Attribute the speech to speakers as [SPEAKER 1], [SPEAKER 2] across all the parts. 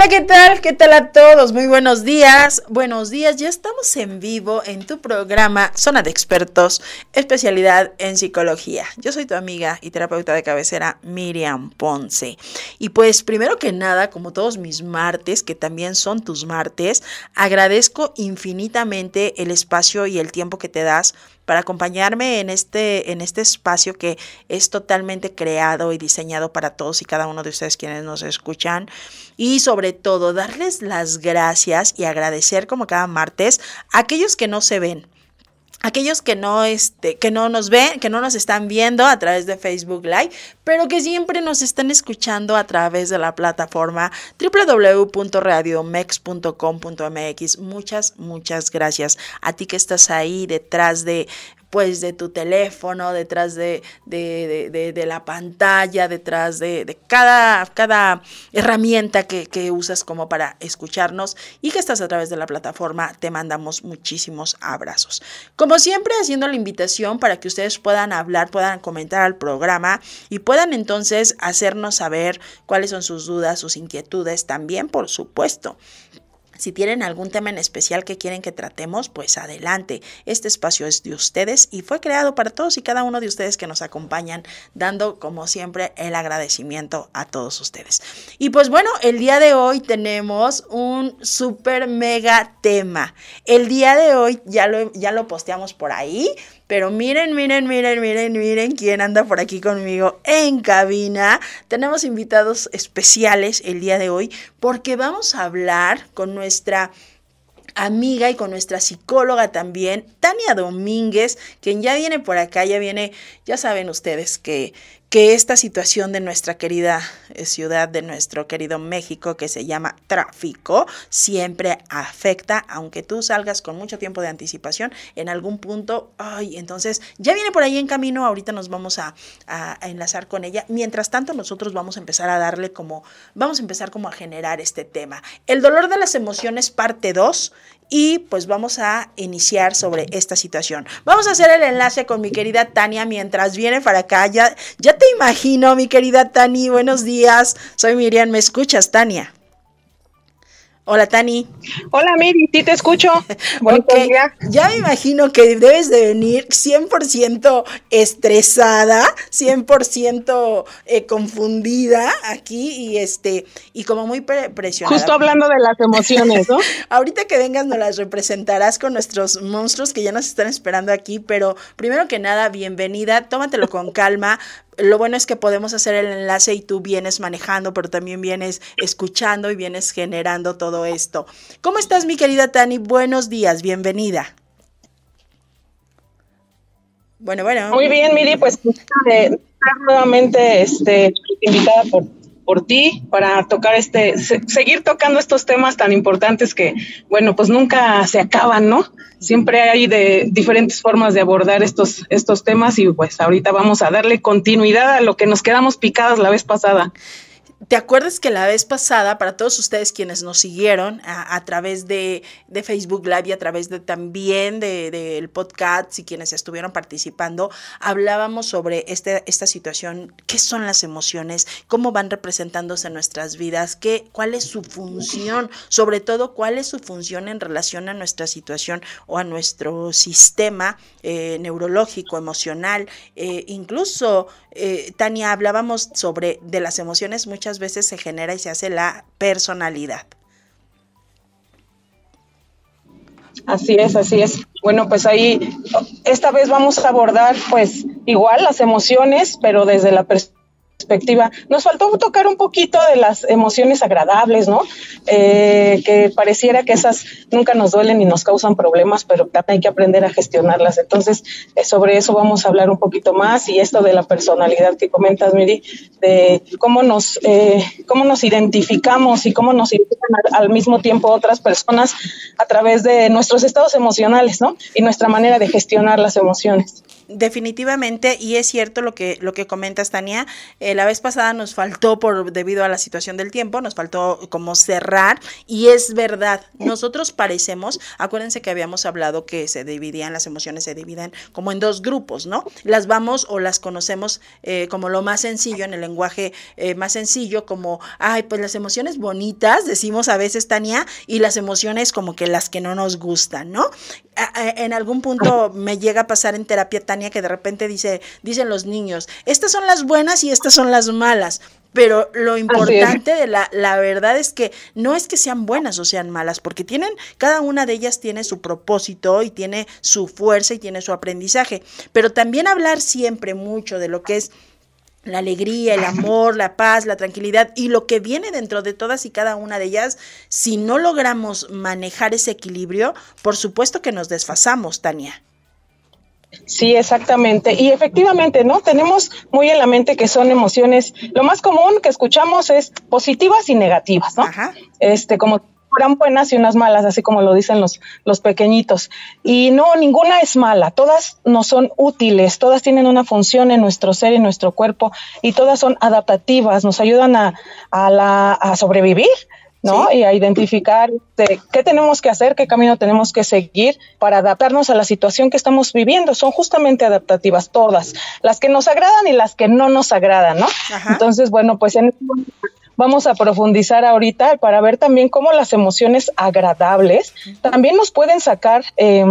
[SPEAKER 1] Hola, ¿qué tal? ¿Qué tal a todos? Muy buenos días. Buenos días, ya estamos en vivo en tu programa Zona de Expertos, especialidad en psicología. Yo soy tu amiga y terapeuta de cabecera Miriam Ponce. Y pues primero que nada, como todos mis martes, que también son tus martes, agradezco infinitamente el espacio y el tiempo que te das para acompañarme en este, en este espacio que es totalmente creado y diseñado para todos y cada uno de ustedes quienes nos escuchan. Y sobre todo, darles las gracias y agradecer como cada martes a aquellos que no se ven aquellos que no este que no nos ven, que no nos están viendo a través de Facebook Live, pero que siempre nos están escuchando a través de la plataforma www.radiomex.com.mx. Muchas muchas gracias a ti que estás ahí detrás de pues de tu teléfono, detrás de, de, la pantalla, detrás de, cada, cada herramienta que, que, usas como para escucharnos y que estás a través de la plataforma, te mandamos muchísimos abrazos. Como siempre, haciendo la invitación para que ustedes puedan hablar, puedan comentar al programa y puedan entonces hacernos saber cuáles son sus dudas, sus inquietudes también, por supuesto. Si tienen algún tema en especial que quieren que tratemos, pues adelante. Este espacio es de ustedes y fue creado para todos y cada uno de ustedes que nos acompañan, dando como siempre el agradecimiento a todos ustedes. Y pues bueno, el día de hoy tenemos un super mega tema. El día de hoy ya lo, ya lo posteamos por ahí pero miren, miren, miren, miren, miren quién anda por aquí conmigo en cabina. Tenemos invitados especiales el día de hoy porque vamos a hablar con nuestra amiga y con nuestra psicóloga también, Tania Domínguez, quien ya viene por acá, ya viene, ya saben ustedes que que esta situación de nuestra querida eh, ciudad, de nuestro querido México, que se llama tráfico, siempre afecta, aunque tú salgas con mucho tiempo de anticipación, en algún punto, ay, entonces ya viene por ahí en camino, ahorita nos vamos a, enlazar con ella. Mientras tanto, nosotros vamos a empezar a darle como, vamos a empezar como a generar este tema. El dolor de las emociones, parte 2, y pues vamos a iniciar sobre esta situación. Vamos a hacer el enlace con mi querida Tania mientras viene para acá. Ya, ya te imagino, mi querida Tani. Buenos días. Soy Miriam. ¿Me escuchas, Tania? Hola, Tani.
[SPEAKER 2] Hola, Miri, sí te escucho.
[SPEAKER 1] Ya me imagino que debes de venir 100% estresada, 100% eh, confundida aquí y este y como muy presionada.
[SPEAKER 2] Justo hablando de las emociones, ¿no?
[SPEAKER 1] Ahorita que vengas nos las representarás con nuestros monstruos que ya nos están esperando aquí, pero primero que nada, bienvenida, tómatelo con calma, lo bueno es que podemos hacer el enlace y tú vienes manejando, pero también vienes escuchando y vienes generando todo esto. ¿Cómo estás, mi querida Tani? Buenos días, bienvenida.
[SPEAKER 2] Bueno, bueno. Muy bien, Miri, pues estar nuevamente este, invitada por, por ti para tocar este, seguir tocando estos temas tan importantes que, bueno, pues nunca se acaban, ¿no? siempre hay de diferentes formas de abordar estos, estos temas y pues ahorita vamos a darle continuidad a lo que nos quedamos picadas la vez pasada.
[SPEAKER 1] ¿Te acuerdas que la vez pasada, para todos ustedes quienes nos siguieron a, través de, Facebook Live y a través de también del de, podcast y quienes estuvieron participando, hablábamos sobre este, esta situación, qué son las emociones, cómo van representándose en nuestras vidas, qué, cuál es su función, sobre todo cuál es su función en relación a nuestra situación o a nuestro sistema eh, neurológico, emocional, eh, incluso, eh, Tania, hablábamos sobre de las emociones muchas veces se genera y se hace la personalidad.
[SPEAKER 2] Así es, así es. Bueno, pues ahí esta vez vamos a abordar pues igual las emociones, pero desde la perspectiva perspectiva. Nos faltó tocar un poquito de las emociones agradables, ¿no? Eh, que pareciera que esas nunca nos duelen y nos causan problemas, pero también hay que aprender a gestionarlas. Entonces, eh, sobre eso vamos a hablar un poquito más y esto de la personalidad que comentas, Miri, de cómo nos, eh, cómo nos identificamos y cómo nos identifican al, al mismo tiempo otras personas a través de nuestros estados emocionales, ¿no? Y nuestra manera de gestionar las emociones.
[SPEAKER 1] Definitivamente, y es cierto lo que, lo que comentas, Tania, eh, la vez pasada nos faltó por debido a la situación del tiempo, nos faltó como cerrar, y es verdad, nosotros parecemos, acuérdense que habíamos hablado que se dividían, las emociones se dividen como en dos grupos, ¿no? Las vamos o las conocemos eh, como lo más sencillo, en el lenguaje eh, más sencillo, como, ay, pues las emociones bonitas, decimos a veces, Tania, y las emociones como que las que no nos gustan, ¿no? en algún punto me llega a pasar en terapia, Tania, que de repente dice, dicen los niños, estas son las buenas y estas son las malas. Pero lo importante de la, la verdad es que no es que sean buenas o sean malas, porque tienen, cada una de ellas tiene su propósito y tiene su fuerza y tiene su aprendizaje. Pero también hablar siempre mucho de lo que es la alegría, el amor, la paz, la tranquilidad y lo que viene dentro de todas y cada una de ellas, si no logramos manejar ese equilibrio, por supuesto que nos desfasamos, Tania.
[SPEAKER 2] Sí, exactamente. Y efectivamente, ¿no? Tenemos muy en la mente que son emociones, lo más común que escuchamos es positivas y negativas, ¿no? Ajá. Este, como fueran buenas y unas malas, así como lo dicen los, los pequeñitos. Y no, ninguna es mala, todas nos son útiles, todas tienen una función en nuestro ser y nuestro cuerpo y todas son adaptativas, nos ayudan a, a, la, a sobrevivir. ¿No? Y a identificar qué tenemos que hacer, qué camino tenemos que seguir para adaptarnos a la situación que estamos viviendo. Son justamente adaptativas todas, las que nos agradan y las que no nos agradan, ¿no? Entonces, bueno, pues en vamos a profundizar ahorita para ver también cómo las emociones agradables también nos pueden sacar eh,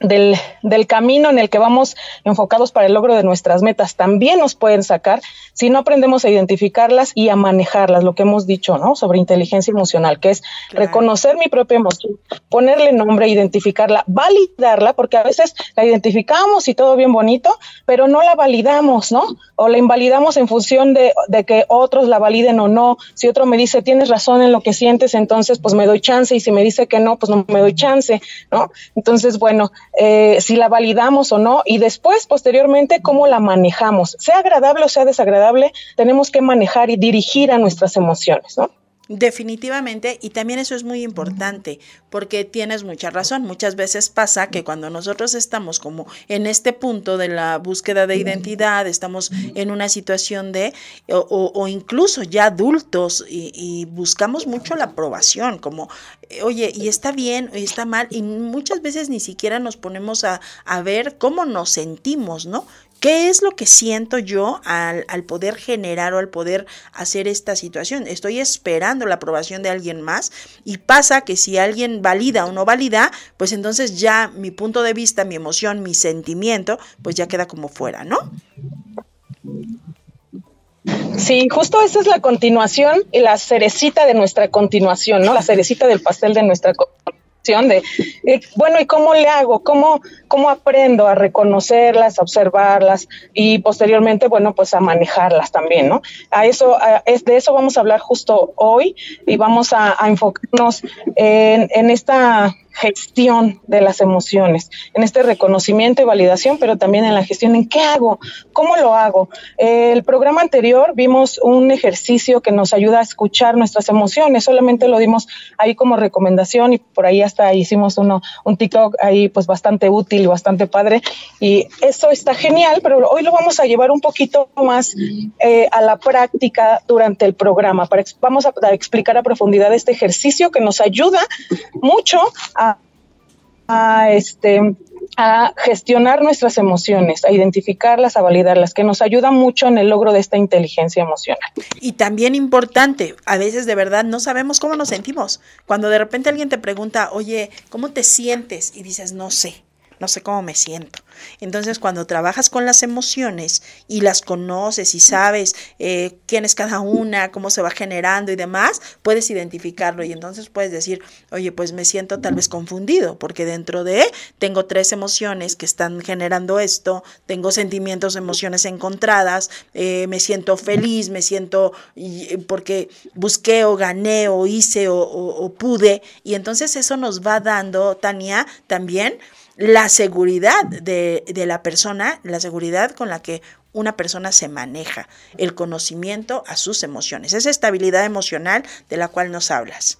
[SPEAKER 2] del, del, camino en el que vamos enfocados para el logro de nuestras metas también nos pueden sacar si no aprendemos a identificarlas y a manejarlas, lo que hemos dicho, ¿no? Sobre inteligencia emocional, que es reconocer mi propia emoción, ponerle nombre, identificarla, validarla, porque a veces la identificamos y todo bien bonito, pero no la validamos, ¿no? O la invalidamos en función de, de que otros la validen o no. Si otro me dice, tienes razón en lo que sientes, entonces pues me doy chance, y si me dice que no, pues no me doy chance, ¿no? Entonces, bueno, eh, si la validamos o no y después, posteriormente, cómo la manejamos. Sea agradable o sea desagradable, tenemos que manejar y dirigir a nuestras emociones, ¿no?
[SPEAKER 1] Definitivamente, y también eso es muy importante, porque tienes mucha razón. Muchas veces pasa que cuando nosotros estamos como en este punto de la búsqueda de identidad, estamos en una situación de, o, o incluso ya adultos, y, y, buscamos mucho la aprobación, como, oye, y está bien, y está mal, y muchas veces ni siquiera nos ponemos a, a ver cómo nos sentimos, ¿no? ¿Qué es lo que siento yo al, al, poder generar o al poder hacer esta situación? Estoy esperando la aprobación de alguien más y pasa que si alguien valida o no valida, pues entonces ya mi punto de vista, mi emoción, mi sentimiento, pues ya queda como fuera, ¿no?
[SPEAKER 2] Sí, justo esa es la continuación y la cerecita de nuestra continuación, ¿no? La cerecita del pastel de nuestra de, eh, bueno, ¿y cómo le hago? ¿Cómo, ¿Cómo aprendo a reconocerlas, a observarlas y posteriormente, bueno, pues a manejarlas también, ¿no? A eso, a, es, de eso vamos a hablar justo hoy y vamos a, a enfocarnos en, en esta gestión de las emociones, en este reconocimiento y validación, pero también en la gestión, en qué hago, cómo lo hago. El programa anterior vimos un ejercicio que nos ayuda a escuchar nuestras emociones, solamente lo dimos ahí como recomendación y por ahí hasta hicimos uno, un TikTok ahí pues bastante útil bastante padre y eso está genial, pero hoy lo vamos a llevar un poquito más eh, a la práctica durante el programa. Para, vamos a explicar a profundidad este ejercicio que nos ayuda mucho a, a, este, a gestionar nuestras emociones, a identificarlas, a validarlas, que nos ayuda mucho en el logro de esta inteligencia emocional.
[SPEAKER 1] Y también importante, a veces de verdad no sabemos cómo nos sentimos. Cuando de repente alguien te pregunta, oye, ¿cómo te sientes? Y dices, no sé no sé cómo me siento. Entonces, cuando trabajas con las emociones y las conoces y sabes eh, quién es cada una, cómo se va generando y demás, puedes identificarlo y entonces puedes decir, oye, pues me siento tal vez confundido, porque dentro de tengo tres emociones que están generando esto, tengo sentimientos, emociones encontradas, eh, me siento feliz, me siento porque busqué o gané o hice o pude, y entonces eso nos va dando, Tania, también la seguridad de, la persona, la seguridad con la que una persona se maneja, el conocimiento a sus emociones, esa estabilidad emocional de la cual nos hablas.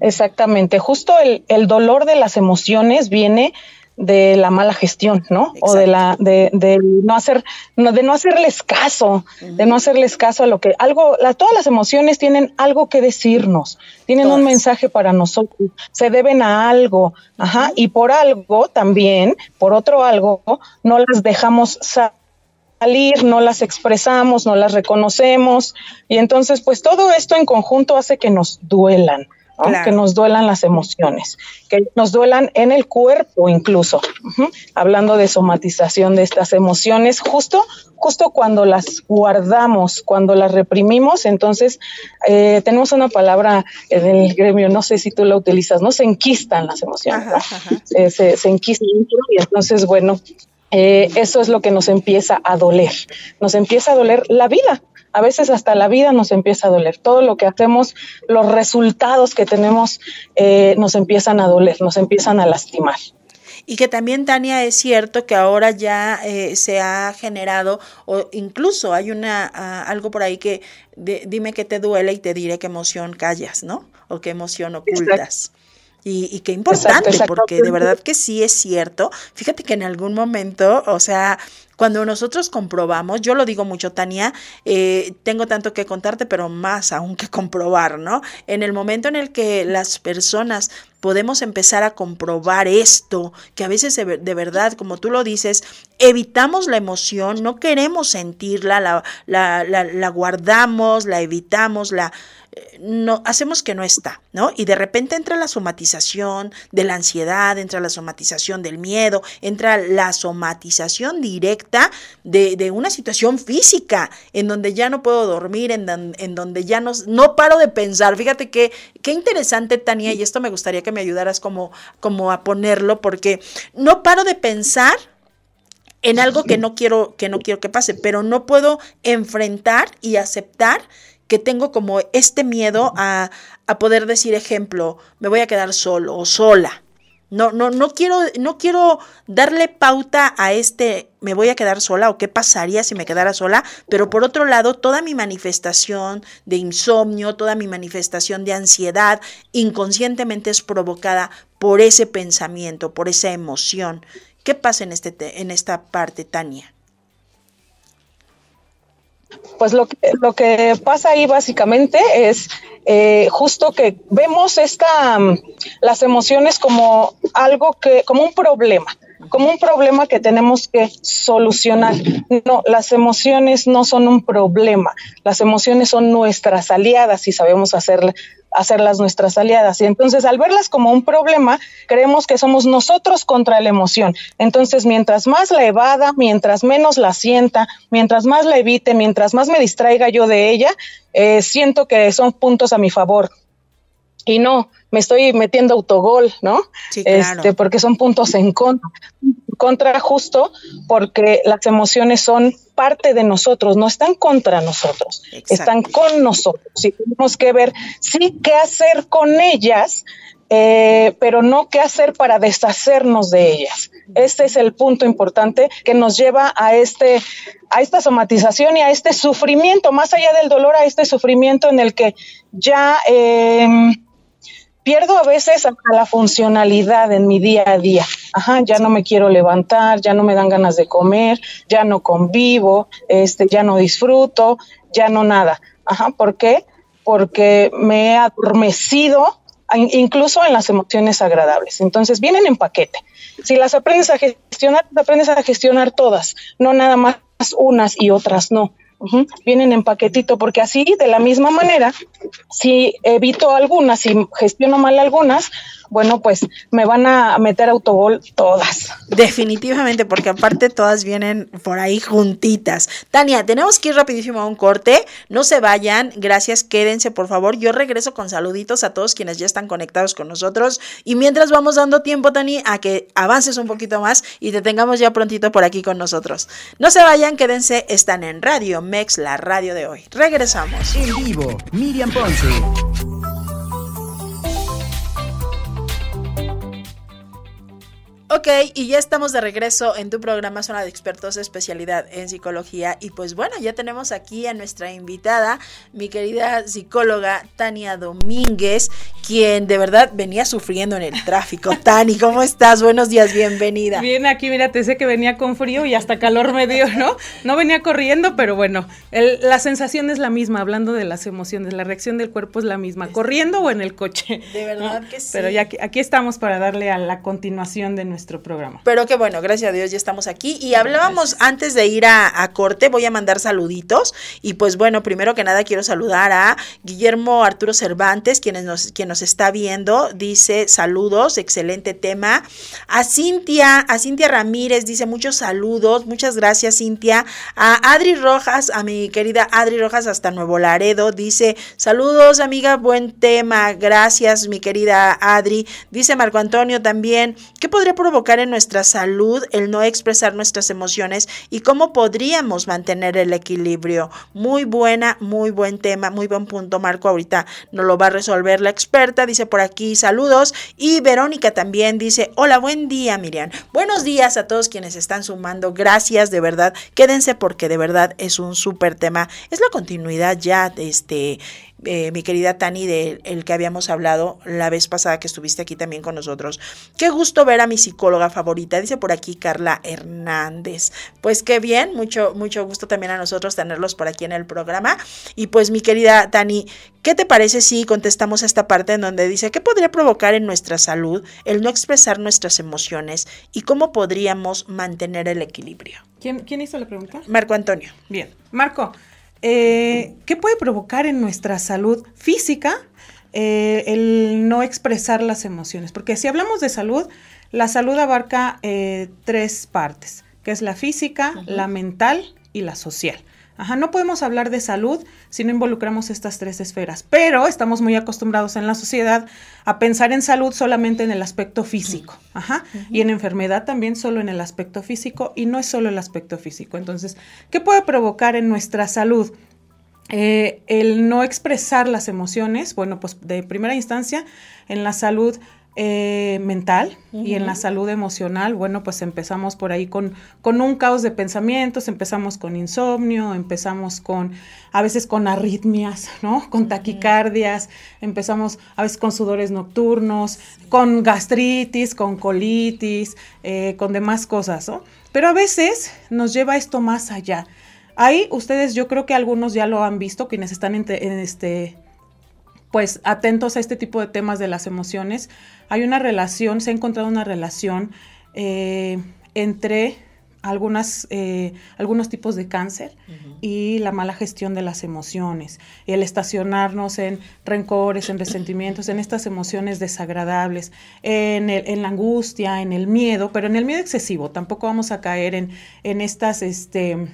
[SPEAKER 2] Exactamente, justo el, el dolor de las emociones viene de la mala gestión, ¿no? O de la de, de, no hacer no, de no hacerles caso, de no hacerles caso a lo que algo la, todas las emociones tienen algo que decirnos, tienen un mensaje para nosotros, se deben a algo, ajá, y por algo también, por otro algo, no las dejamos salir, no las expresamos, no las reconocemos y entonces pues todo esto en conjunto hace que nos duelan que nos duelan las emociones, que nos duelan en el cuerpo incluso, hablando de somatización de estas emociones, justo, justo cuando las guardamos, cuando las reprimimos, entonces eh, tenemos una palabra en el gremio, no sé si tú la utilizas, ¿no? Se enquistan las emociones, se, se, enquistan y entonces, bueno, eh, eso es lo que nos empieza a doler, nos empieza a doler la vida, a veces hasta la vida nos empieza a doler. Todo lo que hacemos, los resultados que tenemos eh, nos empiezan a doler, nos empiezan a lastimar.
[SPEAKER 1] Y que también, Tania, es cierto que ahora ya eh, se ha generado, o incluso hay una algo por ahí que dime que te duele y te diré qué emoción callas, ¿no? O qué emoción ocultas. Y, y, qué importante, porque de verdad que sí es cierto. Fíjate que en algún momento, o sea, cuando nosotros comprobamos, yo lo digo mucho, Tania, eh, tengo tanto que contarte, pero más aún que comprobar, ¿no? En el momento en el que las personas podemos empezar a comprobar esto, que a veces de, verdad, como tú lo dices, evitamos la emoción, no queremos sentirla, la, la, la, la guardamos, la evitamos, la no, hacemos que no está, ¿no? Y de repente entra la somatización de la ansiedad, entra la somatización del miedo, entra la somatización directa de, de una situación física, en donde ya no puedo dormir, en, en donde ya no, no, paro de pensar. Fíjate que, qué interesante, Tania, y esto me gustaría que me ayudaras como, como a ponerlo, porque no paro de pensar en algo que no quiero que no quiero que pase, pero no puedo enfrentar y aceptar que tengo como este miedo a, a, poder decir, ejemplo, me voy a quedar solo o sola. No, no, no quiero, no quiero darle pauta a este me voy a quedar sola o qué pasaría si me quedara sola, pero por otro lado, toda mi manifestación de insomnio, toda mi manifestación de ansiedad, inconscientemente es provocada por ese pensamiento, por esa emoción. ¿Qué pasa en, este, en esta parte, Tania?
[SPEAKER 2] Pues lo que, lo que pasa ahí básicamente es eh, justo que vemos esta, las emociones como algo que, como un problema, como un problema que tenemos que solucionar. No, las emociones no son un problema, las emociones son nuestras aliadas y sabemos hacer, hacerlas nuestras aliadas. Y entonces al verlas como un problema, creemos que somos nosotros contra la emoción. Entonces, mientras más la evada, mientras menos la sienta, mientras más la evite, mientras más me distraiga yo de ella, eh, siento que son puntos a mi favor. Y no, me estoy metiendo autogol, ¿no? Sí, claro. Este, porque son puntos en contra. Contra justo porque las emociones son parte de nosotros, no están contra nosotros, están con nosotros. Y tenemos que ver, sí, qué hacer con ellas, eh, pero no qué hacer para deshacernos de ellas. Este es el punto importante que nos lleva a este a esta somatización y a este sufrimiento, más allá del dolor, a este sufrimiento en el que ya eh, pierdo a veces la funcionalidad en mi día a día. Ajá, ya no me quiero levantar, ya no me dan ganas de comer, ya no convivo, este, ya no disfruto, ya no nada. Ajá, ¿por qué? Porque me he adormecido incluso en las emociones agradables. Entonces vienen en paquete. Si las aprendes a gestionar, aprendes a gestionar todas, no nada más unas y otras no. Vienen en paquetito, porque así, de la misma manera, si evito algunas, si gestiono mal algunas, bueno, pues me van a meter autogol todas.
[SPEAKER 1] Definitivamente, porque aparte todas vienen por ahí juntitas. Tania, tenemos que ir rapidísimo a un corte. No se vayan, gracias, quédense por favor. Yo regreso con saluditos a todos quienes ya están conectados con nosotros. Y mientras vamos dando tiempo, Tani, a que avances un poquito más y te tengamos ya prontito por aquí con nosotros. No se vayan, quédense, están en Radio Mex, la radio de hoy. Regresamos.
[SPEAKER 3] En vivo, Miriam Ponce.
[SPEAKER 1] Ok, y ya estamos de regreso en tu programa Zona de Expertos especialidad en psicología. Y pues bueno, ya tenemos aquí a nuestra invitada, mi querida psicóloga Tania Domínguez, quien de verdad venía sufriendo en el tráfico. Tani, ¿cómo estás? Buenos días, bienvenida.
[SPEAKER 4] Bien, aquí mira, te sé que venía con frío y hasta calor me dio, ¿no? No venía corriendo, pero bueno, la sensación es la misma, hablando de las emociones, la reacción del cuerpo es la misma, corriendo o en el coche.
[SPEAKER 1] De verdad que sí.
[SPEAKER 4] Pero ya aquí, aquí estamos para darle a la continuación de nuestro nuestro programa.
[SPEAKER 1] Pero que bueno, gracias a Dios ya estamos aquí. Y hablábamos antes de ir a, corte, voy a mandar saluditos. Y pues bueno, primero que nada quiero saludar a Guillermo Arturo Cervantes, quien nos, quien nos está viendo. Dice saludos, excelente tema. A Cintia, a Cintia Ramírez, dice muchos saludos. Muchas gracias, Cintia. A Adri Rojas, a mi querida Adri Rojas hasta Nuevo Laredo, dice saludos, amiga, buen tema. Gracias, mi querida Adri. Dice Marco Antonio también, ¿qué podría provocar en nuestra salud el no expresar nuestras emociones y cómo podríamos mantener el equilibrio. Muy buena, muy buen tema, muy buen punto, Marco. Ahorita nos lo va a resolver la experta. Dice por aquí saludos. Y Verónica también dice, hola, buen día, Miriam. Buenos días a todos quienes están sumando. Gracias, de verdad. Quédense porque de verdad es un súper tema. Es la continuidad ya de este eh, mi querida Tani, del el que habíamos hablado la vez pasada que estuviste aquí también con nosotros. Qué gusto ver a mi psicóloga favorita, dice por aquí Carla Hernández. Pues qué bien, mucho, mucho gusto también a nosotros tenerlos por aquí en el programa. Y pues mi querida Tani, ¿qué te parece si contestamos a esta parte en donde dice qué podría provocar en nuestra salud el no expresar nuestras emociones y cómo podríamos mantener el equilibrio?
[SPEAKER 4] ¿Quién, quién hizo la pregunta?
[SPEAKER 1] Marco Antonio.
[SPEAKER 4] Bien, Marco. Eh, ¿Qué puede provocar en nuestra salud física eh, el no expresar las emociones? Porque si hablamos de salud, la salud abarca eh, tres partes, que es la física, la mental y la social. Ajá, no podemos hablar de salud si no involucramos estas tres esferas, pero estamos muy acostumbrados en la sociedad a pensar en salud solamente en el aspecto físico, ajá, y en enfermedad también solo en el aspecto físico y no es solo el aspecto físico. Entonces, ¿qué puede provocar en nuestra salud? Eh, el no expresar las emociones, bueno, pues de primera instancia, en la salud eh, mental y en la salud emocional, bueno, pues empezamos por ahí con, con un caos de pensamientos, empezamos con insomnio, empezamos con, a veces con arritmias, ¿no? Con taquicardias, empezamos a veces con sudores nocturnos, con gastritis, con colitis, eh, con demás cosas, ¿no? Pero a veces nos lleva esto más allá. Ahí ustedes, yo creo que algunos ya lo han visto, quienes están en este pues atentos a este tipo de temas de las emociones. Hay una relación, se ha encontrado una relación eh, entre algunas, eh, algunos tipos de cáncer y la mala gestión de las emociones, el estacionarnos en rencores, en resentimientos, en estas emociones desagradables, en, en la angustia, en el miedo, pero en el miedo excesivo, tampoco vamos a caer en, en estas... Este,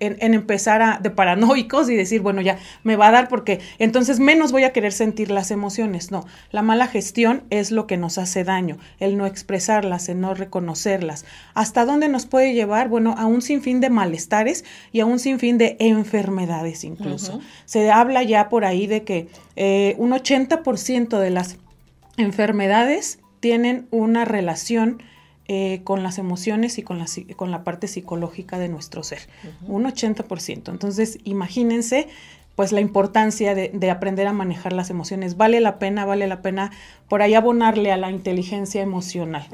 [SPEAKER 4] en, empezar a, de paranoicos y decir, bueno, ya me va a dar porque entonces menos voy a querer sentir las emociones. No, la mala gestión es lo que nos hace daño, el no expresarlas, el no reconocerlas. ¿Hasta dónde nos puede llevar? Bueno, a un sinfín de malestares y a un sinfín de enfermedades incluso. Se habla ya por ahí de que eh, un 80% de las enfermedades tienen una relación eh, con las emociones y con la, con la parte psicológica de nuestro ser. Un 80%. Entonces, imagínense pues la importancia de, aprender a manejar las emociones. Vale la pena, vale la pena por ahí abonarle a la inteligencia emocional.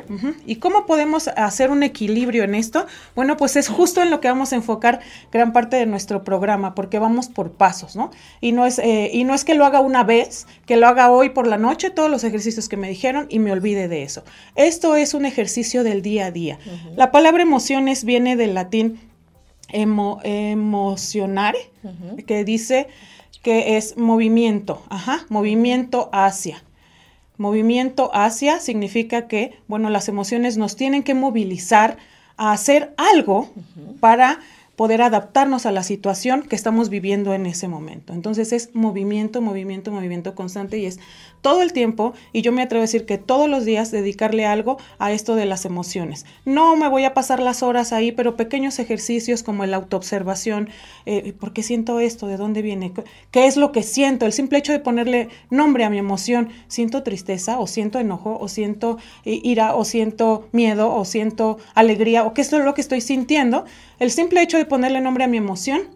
[SPEAKER 4] ¿Y cómo podemos hacer un equilibrio en esto? Bueno, pues es justo en lo que vamos a enfocar gran parte de nuestro programa, porque vamos por pasos, ¿no? Y no es, eh, y no es que lo haga una vez, que lo haga hoy por la noche, todos los ejercicios que me dijeron y me olvide de eso. Esto es un ejercicio del día a día. La palabra emociones viene del latín emocionar, que dice que es movimiento, ajá, movimiento hacia. Movimiento hacia significa que, bueno, las emociones nos tienen que movilizar a hacer algo para poder adaptarnos a la situación que estamos viviendo en ese momento. Entonces es movimiento, movimiento, movimiento constante y es todo el tiempo, y yo me atrevo a decir que todos los días dedicarle algo a esto de las emociones. No me voy a pasar las horas ahí, pero pequeños ejercicios como el autoobservación, eh, ¿por qué siento esto? ¿De dónde viene? ¿Qué es lo que siento? El simple hecho de ponerle nombre a mi emoción, siento tristeza o siento enojo o siento ira o siento miedo o siento alegría o qué es lo que estoy sintiendo, el simple hecho de ponerle nombre a mi emoción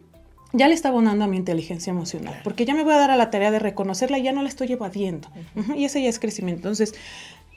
[SPEAKER 4] ya le está abonando a mi inteligencia emocional, porque ya me voy a dar a la tarea de reconocerla y ya no la estoy evadiendo. y ese ya es crecimiento. Entonces,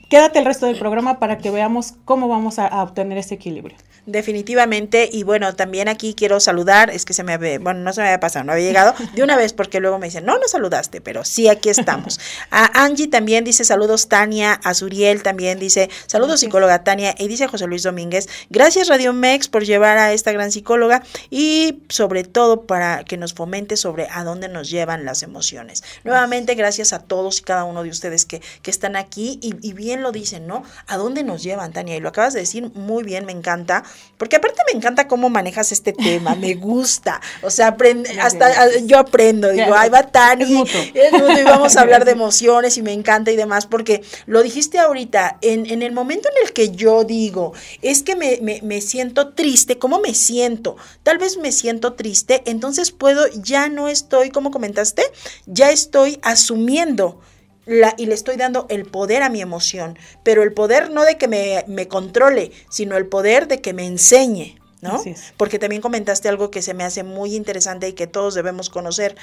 [SPEAKER 4] quédate el resto del programa para que veamos cómo vamos a obtener ese equilibrio.
[SPEAKER 1] Definitivamente, y bueno, también aquí quiero saludar, es que se me había, bueno, no se me había pasado, no había llegado de una vez porque luego me dicen, no, no saludaste, pero sí, aquí estamos. A Angie también dice saludos Tania, a Zuriel también dice saludos psicóloga Tania, y dice José Luis Domínguez, gracias Radio Mex por llevar a esta gran psicóloga y sobre todo para que nos fomente sobre a dónde nos llevan las emociones. Nuevamente, gracias a todos y cada uno de ustedes que, que están aquí y, y bien lo dicen, ¿no? ¿A dónde nos llevan, Tania? Y lo acabas de decir muy bien, me encanta porque aparte me encanta cómo manejas este tema, me gusta. O sea, aprende, hasta yo aprendo, digo, ay, va Tani, y vamos a hablar de emociones y me encanta y demás, porque lo dijiste ahorita, en, en el momento en el que yo digo, es que me, me, me siento triste, ¿cómo me siento? Tal vez me siento triste, entonces puedo, ya no estoy, como comentaste, ya estoy asumiendo y le estoy dando el poder a mi emoción, pero el poder no de que me, me controle, sino el poder de que me enseñe. ¿no? Porque también comentaste algo que se me hace muy interesante y que todos debemos conocer,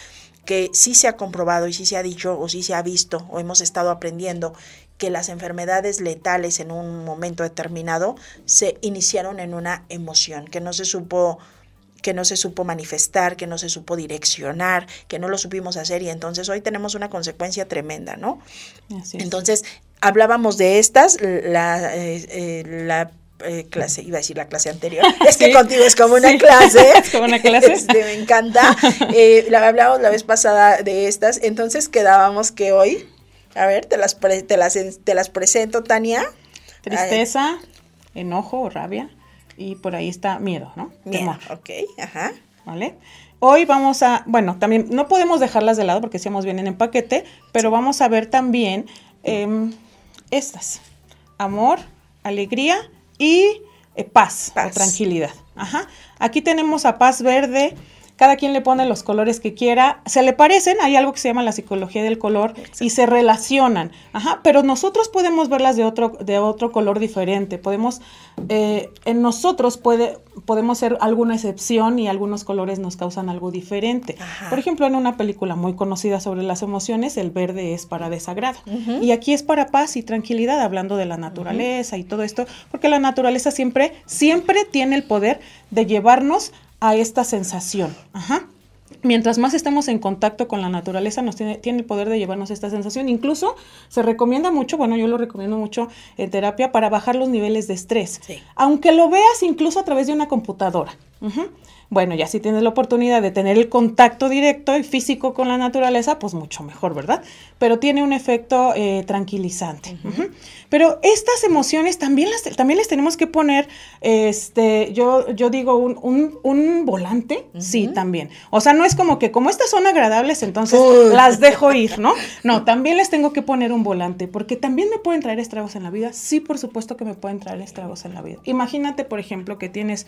[SPEAKER 1] que sí se ha comprobado y sí se ha dicho o sí se ha visto o hemos estado aprendiendo que las enfermedades letales en un momento determinado se iniciaron en una emoción, que no se supo que no se supo manifestar, que no se supo direccionar, que no lo supimos hacer y entonces hoy tenemos una consecuencia tremenda, ¿no? Entonces, hablábamos de estas, la, eh, eh, la eh, clase, iba a decir la clase anterior, es que contigo es como una clase.
[SPEAKER 4] es como una clase.
[SPEAKER 1] Este, me encanta. la hablamos la vez pasada de estas, entonces quedábamos que hoy, a ver, te las, te las, te las presento, Tania.
[SPEAKER 4] Tristeza, enojo o rabia y por ahí está miedo, ¿no?
[SPEAKER 1] Miedo, ok, ajá.
[SPEAKER 4] ¿Vale? Hoy vamos a, bueno, también no podemos dejarlas de lado porque decíamos vienen en paquete, pero vamos a ver también em, estas, amor, alegría y eh, paz, paz, o tranquilidad. Ajá. Aquí tenemos a paz verde, cada quien le pone los colores que quiera, se le parecen, hay algo que se llama la psicología del color y se relacionan, ajá, pero nosotros podemos verlas de otro, de otro color diferente, podemos, eh, en nosotros puede, podemos ser alguna excepción y algunos colores nos causan algo diferente. Por ejemplo, en una película muy conocida sobre las emociones, el verde es para desagrado. Y aquí es para paz y tranquilidad, hablando de la naturaleza y todo esto, porque la naturaleza siempre, siempre tiene el poder de llevarnos a esta sensación. Ajá. Mientras más estemos en contacto con la naturaleza, nos tiene, tiene el poder de llevarnos esta sensación. Incluso se recomienda mucho, bueno, yo lo recomiendo mucho en terapia para bajar los niveles de estrés. Aunque lo veas incluso a través de una computadora. Bueno, ya si tienes la oportunidad de tener el contacto directo y físico con la naturaleza, pues mucho mejor, ¿verdad? Pero tiene un efecto eh, tranquilizante. Pero estas emociones también las, también les tenemos que poner, este, yo, yo digo, un, volante, sí, también. O sea, no es como que como estas son agradables, entonces las dejo ir, ¿no? No, también les tengo que poner un volante, porque también me pueden traer estragos en la vida. Sí, por supuesto que me pueden traer estragos en la vida. Imagínate, por ejemplo, que tienes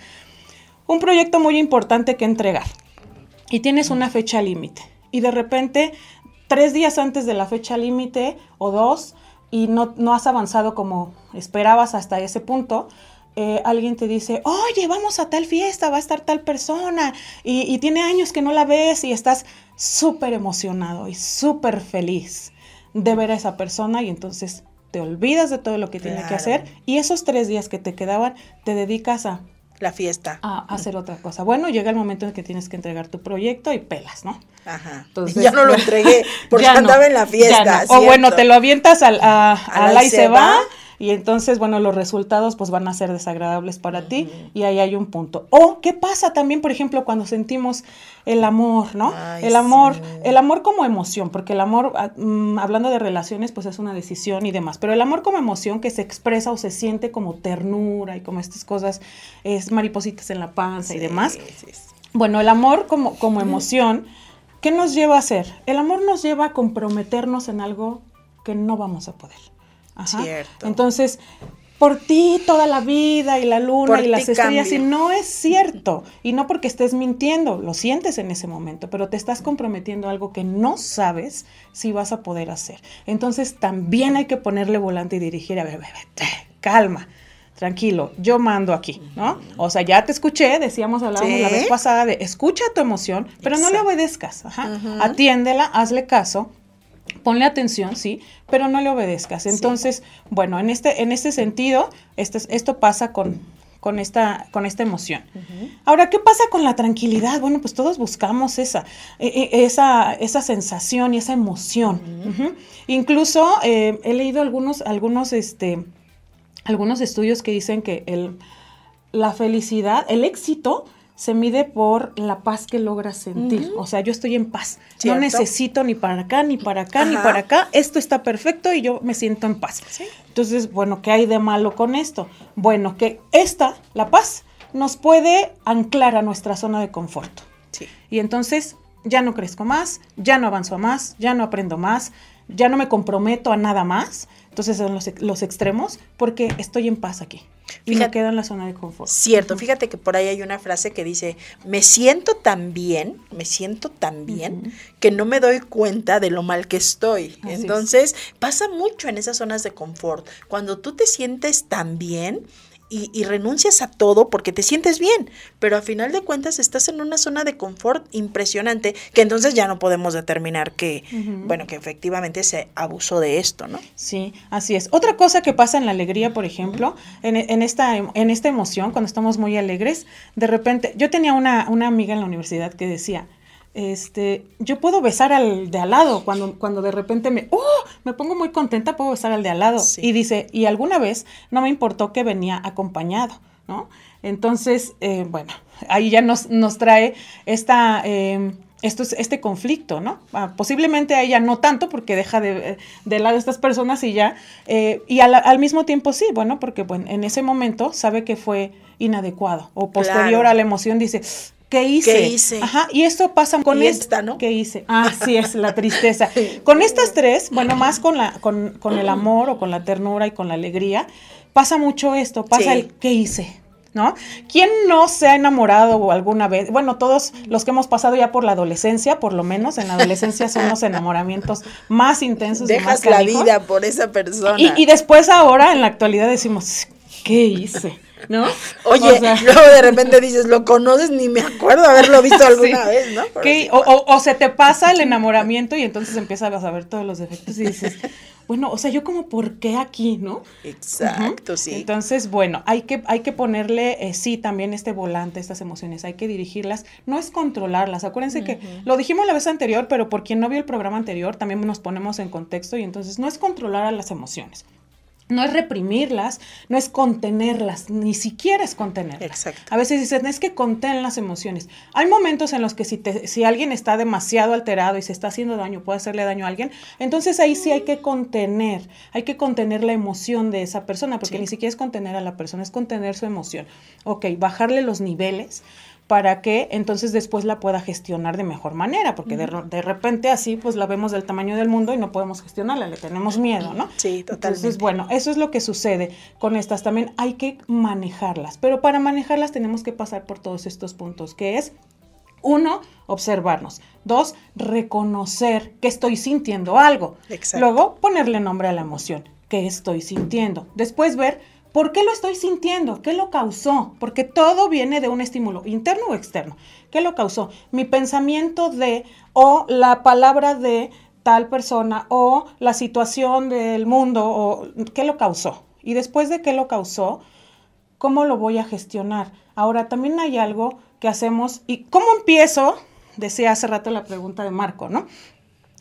[SPEAKER 4] un proyecto muy importante que entregar. Y tienes una fecha límite. Y de repente tres días antes de la fecha límite o dos y no, no, has avanzado como esperabas hasta ese punto, eh, alguien te dice, oye, vamos a tal fiesta, va a estar tal persona y, y tiene años que no la ves y estás súper emocionado y súper feliz de ver a esa persona y entonces te olvidas de todo lo que tiene que hacer y esos tres días que te quedaban te dedicas a
[SPEAKER 1] la fiesta.
[SPEAKER 4] A hacer otra cosa. Bueno, llega el momento en que tienes que entregar tu proyecto y pelas, ¿no?
[SPEAKER 1] Ajá. Entonces, ya no lo entregué porque andaba en la fiesta.
[SPEAKER 4] O bueno, te lo avientas al, a, la y se va. Y entonces, bueno, los resultados pues van a ser desagradables para ti y ahí hay un punto. O, ¿qué pasa también, por ejemplo, cuando sentimos el amor, ¿no? el amor, el amor como emoción, porque el amor, ah, mm, hablando de relaciones, pues es una decisión y demás, pero el amor como emoción que se expresa o se siente como ternura y como estas cosas, es maripositas en la panza y demás. Bueno, el amor como, como emoción, ¿qué nos lleva a hacer? El amor nos lleva a comprometernos en algo que no vamos a poder.
[SPEAKER 1] Cierto.
[SPEAKER 4] Entonces, por ti toda la vida y la luna y las estrellas y no es cierto y no porque estés mintiendo, lo sientes en ese momento, pero te estás comprometiendo a algo que no sabes si vas a poder hacer. Entonces también hay que ponerle volante y dirigir, a ver, calma. Tranquilo, yo mando aquí, ¿no? O sea, ya te escuché, decíamos, hablábamos la vez pasada de escucha tu emoción, pero no le obedezcas, atiéndela, hazle caso, ponle atención, sí, pero no le obedezcas. Entonces, bueno, en este, en este sentido, esto, esto pasa con, con esta, con esta emoción. Ahora, ¿qué pasa con la tranquilidad? Bueno, pues todos buscamos esa, e, e, esa, esa sensación y esa emoción. Incluso eh, he leído algunos, algunos, este, algunos estudios que dicen que el, la felicidad, el éxito, se mide por la paz que logras sentir. O sea, yo estoy en paz. No necesito ni para acá, ni para acá, ni para acá. Esto está perfecto y yo me siento en paz. Entonces, bueno, ¿qué hay de malo con esto? Bueno, que esta, la paz, nos puede anclar a nuestra zona de confort. Y entonces ya no crezco más, ya no avanzo más, ya no aprendo más, ya no me comprometo a nada más. Entonces son los, los extremos porque estoy en paz aquí. Y me quedo en la zona de confort.
[SPEAKER 1] Cierto, fíjate que por ahí hay una frase que dice, me siento tan bien, me siento tan bien, que no me doy cuenta de lo mal que estoy. Entonces, pasa mucho en esas zonas de confort. Cuando tú te sientes tan bien, y, renuncias a todo porque te sientes bien, pero a final de cuentas estás en una zona de confort impresionante que entonces ya no podemos determinar que, bueno, que efectivamente se abusó de esto, ¿no?
[SPEAKER 4] Sí, así es. Otra cosa que pasa en la alegría, por ejemplo, en, en, esta, en esta emoción, cuando estamos muy alegres, de repente, yo tenía una, una amiga en la universidad que decía, este, yo puedo besar al de al lado cuando, cuando de repente me, ¡oh! me pongo muy contenta, puedo besar al de al lado. Y dice, y alguna vez no me importó que venía acompañado, ¿no? Entonces, eh, bueno, ahí ya nos, nos trae esta, eh, esto es, este conflicto, ¿no? Ah, posiblemente a ella no tanto porque deja de, de lado a estas personas y ya, eh, y al, mismo tiempo sí, bueno, porque bueno, en ese momento sabe que fue inadecuado o posterior a la emoción dice, ¿Qué hice?
[SPEAKER 1] ¿Qué hice?
[SPEAKER 4] Ajá, y esto pasa con
[SPEAKER 1] esta, ¿no?
[SPEAKER 4] ¿Qué hice? Ah, sí, es la tristeza. con estas tres, bueno, más con, la, con, con, el amor o con la ternura y con la alegría, pasa mucho esto, pasa el ¿qué hice? ¿No? ¿Quién no se ha enamorado alguna vez? Bueno, todos los que hemos pasado ya por la adolescencia, por lo menos, en la adolescencia son los enamoramios más intensos.
[SPEAKER 1] Dejas la vida por esa persona.
[SPEAKER 4] Y, y después ahora, en la actualidad, decimos, ¿qué hice? ¿No?
[SPEAKER 1] Oye, luego de repente dices, lo conoces, ni me acuerdo haberlo visto alguna vez, ¿no?
[SPEAKER 4] O, se te pasa el enamoramiento y entonces empiezas a saber todos los defectos y dices, bueno, o sea, yo como, ¿por qué aquí, no?
[SPEAKER 1] Exacto, sí.
[SPEAKER 4] Entonces, bueno, hay que, hay que ponerle, eh, sí, también este volante, estas emociones, hay que dirigirlas, no es controlarlas. Acuérdense que lo dijimos la vez anterior, pero por quien no vio el programa anterior, también nos ponemos en contexto y entonces no es controlar a las emociones no es reprimirlas, no es contenerlas, ni siquiera es contenerlas.
[SPEAKER 1] Exacto.
[SPEAKER 4] A veces dicen, es que conten las emociones. Hay momentos en los que si, si alguien está demasiado alterado y se está haciendo daño, puede hacerle daño a alguien, entonces ahí sí hay que contener, hay que contener la emoción de esa persona, porque ni siquiera es contener a la persona, es contener su emoción. Ok, bajarle los niveles para que entonces después la pueda gestionar de mejor manera, porque de, de, repente así pues la vemos del tamaño del mundo y no podemos gestionarla, le tenemos miedo, ¿no?
[SPEAKER 1] Sí, totalmente.
[SPEAKER 4] Entonces, bueno, eso es lo que sucede con estas, también hay que manejarlas, pero para manejarlas tenemos que pasar por todos estos puntos, que es uno, observarnos. Dos, reconocer que estoy sintiendo algo.
[SPEAKER 1] Exacto.
[SPEAKER 4] Luego, ponerle nombre a la emoción, que estoy sintiendo. Después ver ¿Por qué lo estoy sintiendo? ¿Qué lo causó? Porque todo viene de un estímulo, interno o externo. ¿Qué lo causó? Mi pensamiento de o la palabra de tal persona o la situación del mundo o qué lo causó. Y después de qué lo causó, ¿cómo lo voy a gestionar? Ahora, también hay algo que hacemos y ¿cómo empiezo? Decía hace rato la pregunta de Marco, ¿no?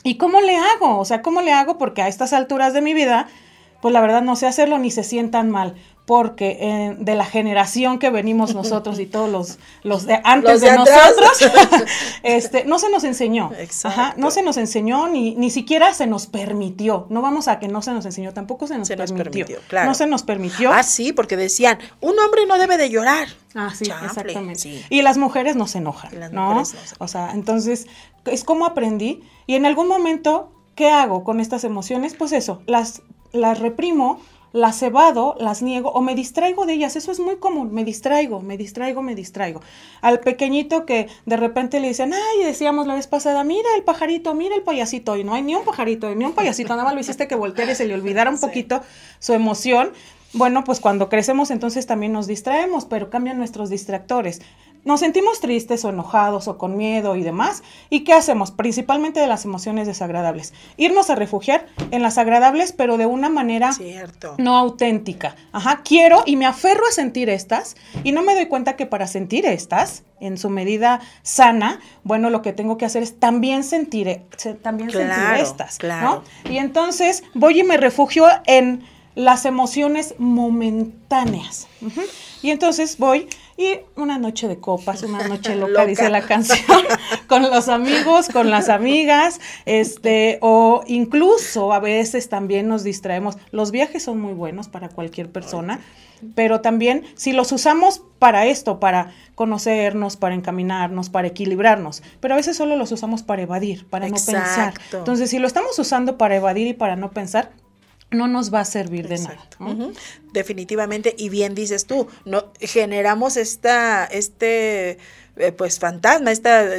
[SPEAKER 4] ¿Y cómo le hago? O sea, ¿cómo le hago? Porque a estas alturas de mi vida pues la verdad no sé hacerlo ni se sientan mal porque eh, de la generación que venimos nosotros y todos los, los de antes de, nosotros, este, no se nos enseñó. Ajá, no se nos enseñó ni, ni siquiera se nos permitió. No vamos a que no se nos enseñó, tampoco se nos permitió. No se nos permitió.
[SPEAKER 1] Ah, sí, porque decían, un hombre no debe de llorar.
[SPEAKER 4] Ah, sí, exactamente. Y las mujeres no se enojan, ¿no? O sea, entonces, es como aprendí y en algún momento, ¿qué hago con estas emociones? Pues eso, las, las reprimo las evado, las niego o me distraigo de ellas. Eso es muy común, me distraigo, me distraigo, me distraigo. Al pequeñito que de repente le dicen, ay, decíamos la vez pasada, mira el pajarito, mira el payasito, y no hay ni un pajarito, ni un payasito, nada más lo hiciste que volteara y se le olvidara un poquito su emoción. Bueno, pues cuando crecemos entonces también nos distraemos, pero cambian nuestros distractores nos sentimos tristes o enojados o con miedo y demás. ¿Y qué hacemos? Principalmente de las emociones desagradables. Irnos a refugiar en las agradables, pero de una manera no auténtica. Ajá, quiero y me aferro a sentir estas y no me doy cuenta que para sentir estas, en su medida sana, bueno, lo que tengo que hacer es también sentir, e, también sentir estas. Claro. Y entonces voy y me refugio en las emociones momentáneas. Y entonces voy y una noche de copas, una noche loca, dice la canción, con los amigos, con las amigas, este, o incluso a veces también nos distraemos. Los viajes son muy buenos para cualquier persona, pero también si los usamos para esto, para conocernos, para encaminarnos, para equilibrarnos, pero a veces solo los usamos para evadir, para no pensar. Entonces, si lo estamos usando para evadir y para no pensar, no nos va a servir de nada.
[SPEAKER 1] Definitivamente, y bien dices tú, no generamos esta, este, eh, pues fantasma, esta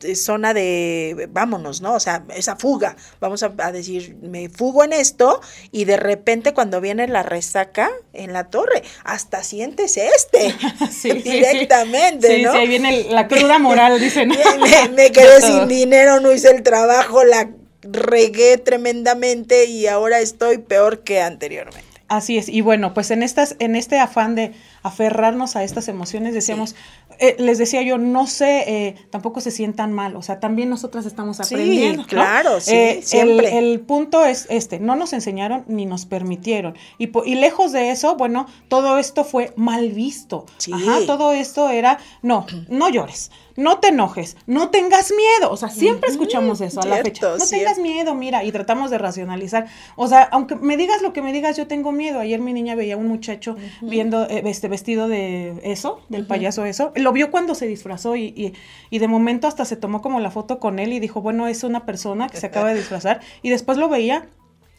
[SPEAKER 1] eh, zona de vámonos, ¿no? O sea, esa fuga, vamos a, decir, me fugo en esto y de repente cuando viene la resaca en la torre, hasta sientes este directamente,
[SPEAKER 4] sí,
[SPEAKER 1] ¿no?
[SPEAKER 4] Sí, ahí viene la cruda moral, dicen.
[SPEAKER 1] me, me quedé sin dinero, no hice el trabajo, la regué tremendamente y ahora estoy peor que anteriormente.
[SPEAKER 4] Así es, y bueno, pues en estas, en este afán de aferrarnos a estas emociones, decíamos, eh, les decía yo, no sé, eh, tampoco se sientan mal, o sea, también nosotras estamos aprendiendo.
[SPEAKER 1] Sí, claro, sí,
[SPEAKER 4] eh, siempre. El, punto es este, no nos enseñaron ni nos permitieron. Y, y lejos de eso, bueno, todo esto fue mal visto. Ajá, todo esto era, no, no llores no te enojes, no tengas miedo. O sea, siempre escuchamos eso a la fecha. No tengas miedo, mira, y tratamos de racionalizar. O sea, aunque me digas lo que me digas, yo tengo miedo. Ayer mi niña veía a un muchacho viendo eh, este vestido de eso, del payaso eso. Lo vio cuando se disfrazó y, y, de momento hasta se tomó como la foto con él y dijo, bueno, es una persona que se acaba de disfrazar. Y después lo veía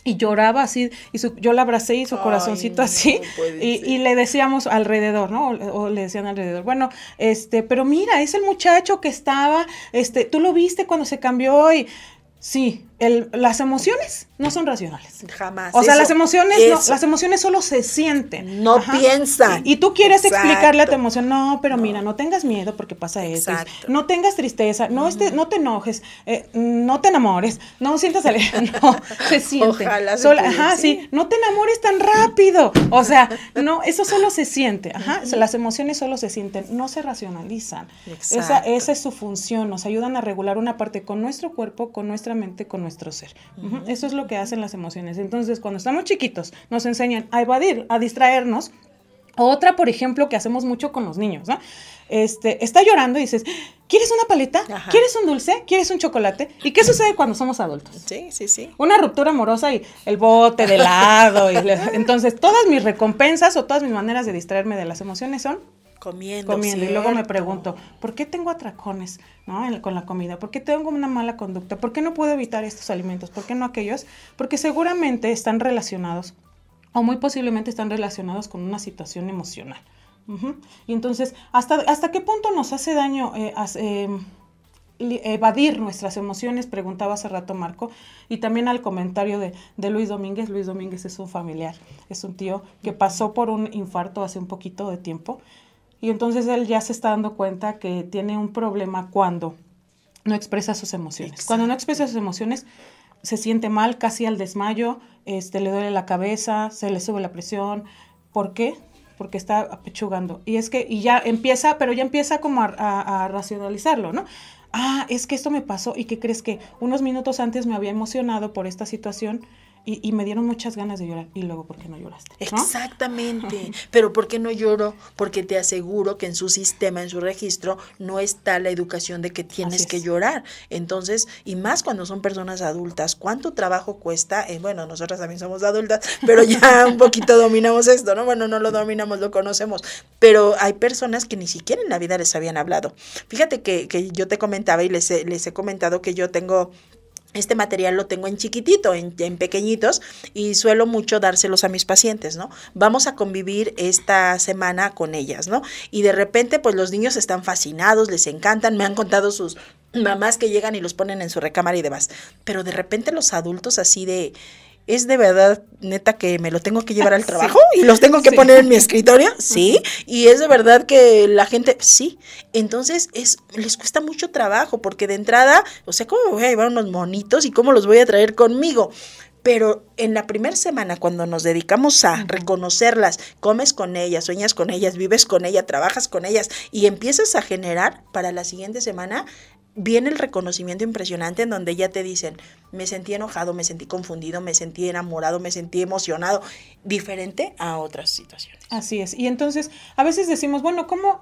[SPEAKER 4] y lloraba así, y yo la abracé y su corazoncito así, y, le decíamos alrededor, ¿no? O, le decían alrededor, bueno, este, pero mira, es el muchacho que estaba, este, tú lo viste cuando se cambió y sí, el, las emociones no son racionales.
[SPEAKER 1] Jamás.
[SPEAKER 4] O sea, las emociones, las emociones solo se sienten.
[SPEAKER 1] No piensan.
[SPEAKER 4] Y, tú quieres explicarle a tu emoción, no, pero mira, no tengas miedo porque pasa esto. No tengas tristeza, no, este, no te enojes, eh, no te enamores, no sientas alegría. No, se siente. Ojalá ajá, ¿sí? no te enamores tan rápido. O sea, no, eso solo se siente. Ajá, las emociones solo se sienten, no se racionalizan. Esa, esa es su función, nos ayudan a regular una parte con nuestro cuerpo, con nuestra mente, con nuestro ser. Eso es lo que hacen las emociones. Entonces, cuando estamos chiquitos, nos enseñan a evadir, a distraernos. Otra, por ejemplo, que hacemos mucho con los niños, ¿no? Este, está llorando y dices, ¿quieres una paleta? ¿Quieres un dulce? ¿Quieres un chocolate? ¿Y qué sucede cuando somos adultos?
[SPEAKER 1] Sí, sí, sí.
[SPEAKER 4] Una ruptura amorosa y el bote de helado. y entonces, todas mis recompensas o todas mis maneras de distraerme de las emociones son
[SPEAKER 1] comiendo.
[SPEAKER 4] Comiendo. Y luego me pregunto, ¿por qué tengo atracones ¿no? con la comida? ¿Por qué tengo una mala conducta? ¿Por qué no puedo evitar estos alimentos? ¿Por qué no aquellos? Porque seguramente están relacionados o muy posiblemente están relacionados con una situación emocional. Y entonces, ¿hasta, ¿hasta qué punto nos hace daño eh, em, evadir nuestras emociones? Preguntaba hace rato Marco. Y también al comentario de, de, Luis Domínguez. Luis Domínguez es un familiar, es un tío que pasó por un infarto hace un poquito de tiempo y entonces él ya se está dando cuenta que tiene un problema cuando no expresa sus emociones. Cuando no expresa sus emociones, se siente mal, casi al desmayo, este, le duele la cabeza, se le sube la presión. ¿Por qué? Porque está apechugando. Y es que, y ya empieza, pero ya empieza como a, a racionalizarlo, ¿no? Ah, es que esto me pasó y que crees que unos minutos antes me había emocionado por esta situación y, me dieron muchas ganas de llorar. Y luego, ¿por qué no lloraste?
[SPEAKER 1] Exactamente. Pero ¿por qué no lloro? Porque te aseguro que en su sistema, en su registro, no está la educación de que tienes que llorar. Entonces, y más cuando son personas adultas, ¿cuánto trabajo cuesta? Eh, bueno, nosotras también somos adultas, pero ya un poquito dominamos esto, ¿no? Bueno, no lo dominamos, lo conocemos. Pero hay personas que ni siquiera en la vida les habían hablado. Fíjate que, que yo te comentaba y les les he comentado que yo tengo este material lo tengo en chiquitito, en, pequeñitos, y suelo mucho dárselos a mis pacientes, ¿no? Vamos a convivir esta semana con ellas, ¿no? Y de repente, pues los niños están fascinados, les encantan, me han contado sus mamás que llegan y los ponen en su recámara y demás. Pero de repente los adultos así de es de verdad neta que me lo tengo que llevar al trabajo y los tengo que poner en mi escritorio, sí, y es de verdad que la gente, sí, entonces es, les cuesta mucho trabajo porque de entrada, o sea, ¿cómo voy a llevar unos monitos y cómo los voy a traer conmigo? Pero en la primera semana, cuando nos dedicamos a reconocerlas, comes con ellas, sueñas con ellas, vives con ellas, trabajas con ellas y empiezas a generar para la siguiente semana, viene el reconocimiento impresionante en donde ya te dicen, me sentí enojado, me sentí confundido, me sentí enamorado, me sentí emocionado, diferente a otras situaciones.
[SPEAKER 4] Así es. Y entonces, a veces decimos, bueno, ¿cómo?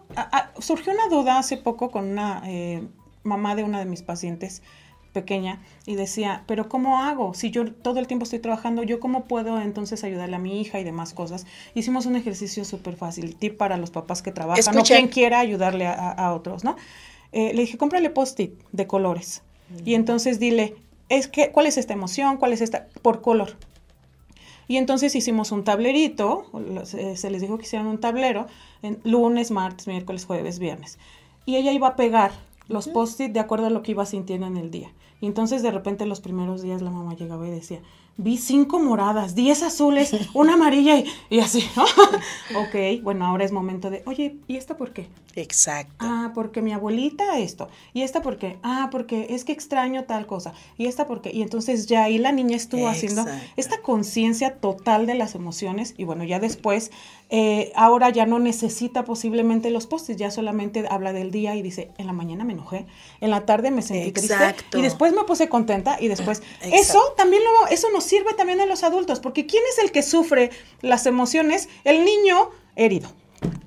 [SPEAKER 4] surgió una duda hace poco con una eh, mamá de una de mis pacientes pequeña y decía, pero ¿cómo hago? Si yo todo el tiempo estoy trabajando, ¿yo cómo puedo entonces ayudarle a mi hija y demás cosas? Hicimos un ejercicio súper fácil, tip para los papás que trabajan o quien quiera ayudarle a, a otros, ¿no? Eh, le dije, cómprale post-it de colores. Y entonces dile, es que, ¿cuál es esta emoción? ¿Cuál es esta? Por color. Y entonces hicimos un tablerito, se les dijo que hicieran un tablero, en lunes, martes, miércoles, jueves, viernes. Y ella iba a pegar los post-it de acuerdo a lo que iba sintiendo en el día. Y entonces de repente los primeros días la mamá llegaba y decía, vi cinco moradas, diez azules, una amarilla y, así. ok, bueno, ahora es momento de, oye, ¿y esta por qué?
[SPEAKER 1] Exacto.
[SPEAKER 4] Ah, porque mi abuelita esto. ¿Y esta por qué? Ah, porque es que extraño tal cosa. ¿Y esta por qué? Y entonces ya ahí la niña estuvo haciendo esta conciencia total de las emociones y bueno, ya después, eh, ahora ya no necesita posiblemente los postes, ya solamente habla del día y dice, en la mañana me enojé, en la tarde me sentí triste y después me puse contenta y después, eso también lo, eso nos sirve también a los adultos, porque ¿quién es el que sufre las emociones? El niño herido.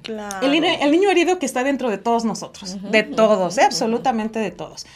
[SPEAKER 4] Claro. El, niño herido que está dentro de todos nosotros, de todos, ¿eh? absolutamente de todos.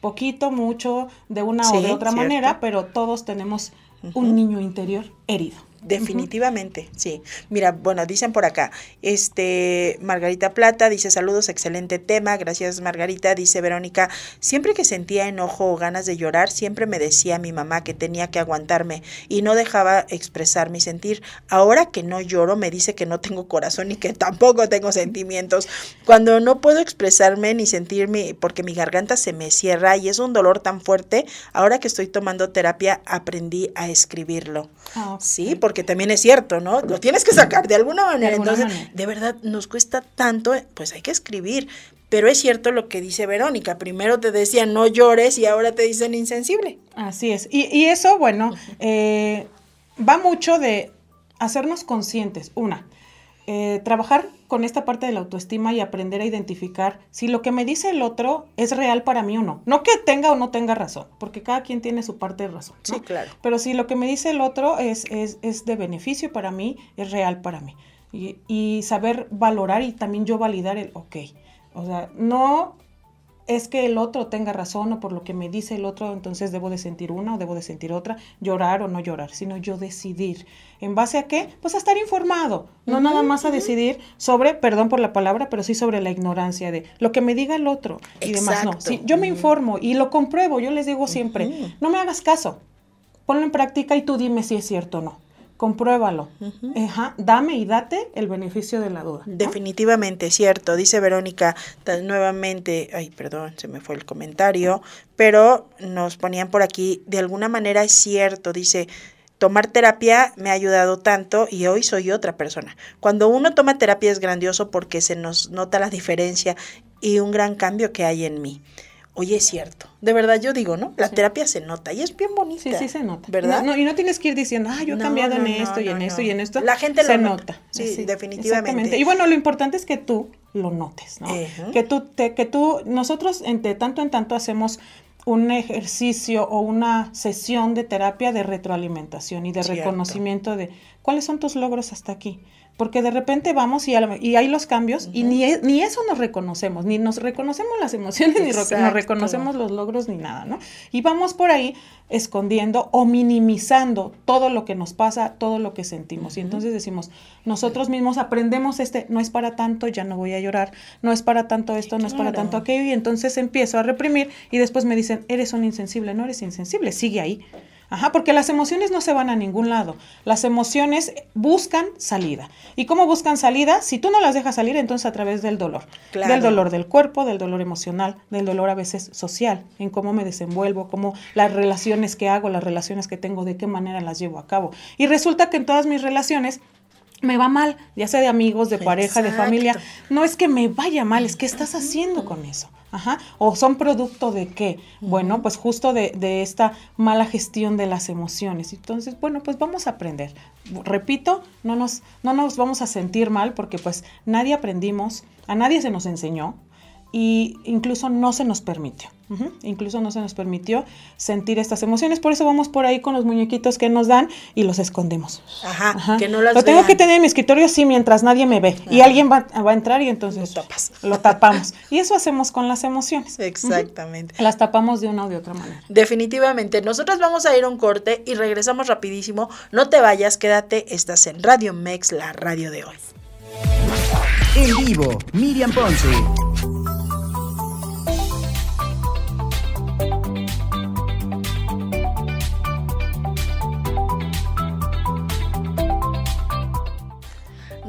[SPEAKER 4] Poquito, mucho, de una o de otra manera, pero todos tenemos un niño interior herido.
[SPEAKER 1] Definitivamente, sí. Mira, bueno, dicen por acá, este, Margarita Plata dice saludos, excelente tema, gracias Margarita, dice Verónica, siempre que sentía enojo o ganas de llorar, siempre me decía mi mamá que tenía que aguantarme y no dejaba expresar mi sentir. Ahora que no lloro, me dice que no tengo corazón y que tampoco tengo sentimientos. Cuando no puedo expresarme ni sentirme, porque mi garganta se me cierra y es un dolor tan fuerte, ahora que estoy tomando terapia aprendí a escribirlo. Ah, sí, porque también es cierto, ¿no? Lo tienes que sacar de alguna manera. Entonces, de verdad, nos cuesta tanto, pues hay que escribir. Pero es cierto lo que dice Verónica. Primero te decían no llores y ahora te dicen insensible.
[SPEAKER 4] Así es. Y, eso, bueno, eh, va mucho de hacernos conscientes. Una, eh, trabajar con esta parte de la autoestima y aprender a identificar si lo que me dice el otro es real para mí o no. No que tenga o no tenga razón, porque cada quien tiene su parte de razón.
[SPEAKER 1] Sí, claro.
[SPEAKER 4] Pero si lo que me dice el otro es, es, es de beneficio para mí, es real para mí. Y, y saber valorar y también yo validar el, ok. O sea, no es que el otro tenga razón o por lo que me dice el otro, entonces debo de sentir una o debo de sentir otra, llorar o no llorar, sino yo decidir. ¿En base a qué? Pues a estar informado, no nada más a decidir sobre, perdón por la palabra, pero sí sobre la ignorancia de lo que me diga el otro y demás. No, yo me informo y lo compruebo, yo les digo siempre, no me hagas caso, ponlo en práctica y tú dime si es cierto o no compruébalo. dame y date el beneficio de la duda.
[SPEAKER 1] Definitivamente, cierto. Dice Verónica nuevamente, ay, perdón, se me fue el comentario, pero nos ponían por aquí, de alguna manera es cierto, dice, tomar terapia me ha ayudado tanto y hoy soy otra persona. Cuando uno toma terapia es grandioso porque se nos nota la diferencia y un gran cambio que hay en mí. Oye, es cierto. De verdad, yo digo, ¿no? La terapia se nota y es bien bonita.
[SPEAKER 4] Sí, sí se nota. ¿Verdad? No, y no tienes que ir diciendo, ah, yo he cambiado en esto y en esto y en esto.
[SPEAKER 1] La gente
[SPEAKER 4] se
[SPEAKER 1] lo nota. Sí, definitivamente.
[SPEAKER 4] Y bueno, lo importante es que tú lo notes, ¿no? Que tú, te, que tú, nosotros entre tanto en tanto hacemos un ejercicio o una sesión de terapia de retroalimentación y de reconocimiento de cuáles son tus logros hasta aquí porque de repente vamos y, y hay los cambios y ni, e, ni eso nos reconocemos, ni nos reconocemos las emociones, ni nos reconocemos los logros, ni nada, ¿no? Y vamos por ahí escondiendo o minimizando todo lo que nos pasa, todo lo que sentimos. Y entonces decimos, nosotros mismos aprendemos este, no es para tanto, ya no voy a llorar, no es para tanto esto, no es para tanto aquello, y entonces empiezo a reprimir y después me dicen, eres un insensible, no eres insensible, sigue ahí. Ajá, porque las emociones no se van a ningún lado. Las emociones buscan salida. ¿Y cómo buscan salida? Si tú no las dejas salir, entonces a través del dolor. Del dolor del cuerpo, del dolor emocional, del dolor a veces social, en cómo me desenvuelvo, cómo las relaciones que hago, las relaciones que tengo, de qué manera las llevo a cabo. Y resulta que en todas mis relaciones me va mal, ya sea de amigos, de pareja, de familia. No es que me vaya mal, es que estás haciendo con eso. Ajá. ¿O son producto de qué? Bueno, pues justo de, de, esta mala gestión de las emociones. Entonces, bueno, pues vamos a aprender. Repito, no nos, no nos vamos a sentir mal porque pues nadie aprendimos, a nadie se nos enseñó, y incluso no se nos permitió. Incluso no se nos permitió sentir estas emociones. Por eso vamos por ahí con los muñequitos que nos dan y los escondemos.
[SPEAKER 1] Ajá, que no las
[SPEAKER 4] Lo tengo que tener en mi escritorio sí mientras nadie me ve. Y alguien va, a entrar y entonces lo, tapamos. y eso hacemos con las emociones.
[SPEAKER 1] Exactamente.
[SPEAKER 4] Las tapamos de una o de otra manera.
[SPEAKER 1] Definitivamente. Nosotros vamos a ir a un corte y regresamos rapidísimo. No te vayas, quédate. Estás en Radio Mex, la radio de hoy.
[SPEAKER 3] En vivo, Miriam Ponce.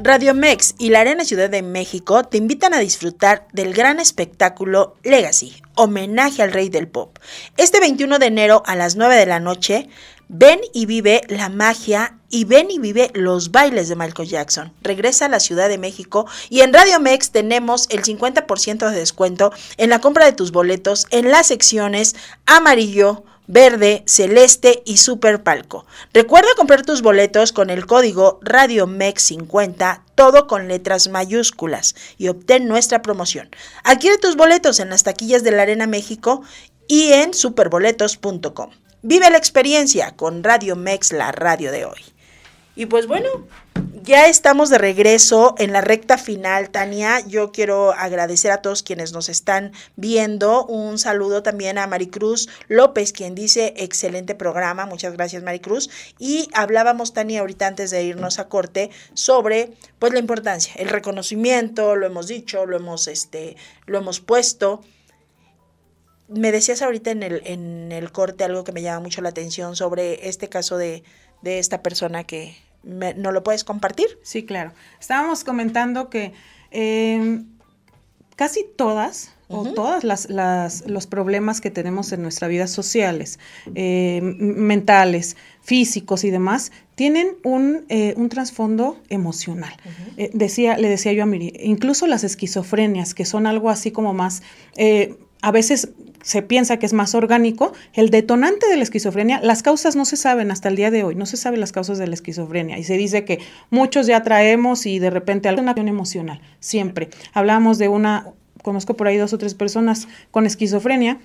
[SPEAKER 1] Radio Mex y la Arena Ciudad de México te invitan a disfrutar del gran espectáculo Legacy, homenaje al rey del pop. Este 21 de enero a las 9 de la noche, ven y vive la magia y ven y vive los bailes de Michael Jackson. Regresa a la Ciudad de México y en Radio Mex tenemos el 50% de descuento en la compra de tus boletos en las secciones amarillo, verde, celeste y super palco. Recuerda comprar tus boletos con el código RadioMex50, todo con letras mayúsculas, y obtén nuestra promoción. Adquiere tus boletos en las taquillas de la Arena México y en superboletos.com. Vive la experiencia con Radio Mex, la radio de hoy. Y pues bueno, ya estamos de regreso en la recta final, Tania. Yo quiero agradecer a todos quienes nos están viendo. Un saludo también a Maricruz López, quien dice excelente programa. Muchas gracias, Maricruz. Y hablábamos, Tania, ahorita antes de irnos a corte, sobre pues la importancia, el reconocimiento, lo hemos dicho, lo hemos, este, lo hemos puesto. Me decías ahorita en el, en el corte algo que me llama mucho la atención sobre este caso de de esta persona que no lo puedes compartir.
[SPEAKER 4] Sí, claro. Estábamos comentando que em, casi todas o todas las, los problemas que tenemos en nuestra vida sociales, em, mentales, físicos y demás, tienen un, eh, un trasfondo emocional. Eh, decía, le decía yo a Miri, incluso las esquizofrenias, que son algo así como más, eh, a veces se piensa que es más orgánico, el detonante de la esquizofrenia, las causas no se saben hasta el día de hoy, no se saben las causas de la esquizofrenia y se dice que muchos ya traemos y de repente alguna acción emocional, siempre. Hablamos de una, conozco por ahí dos o tres personas con esquizofrenia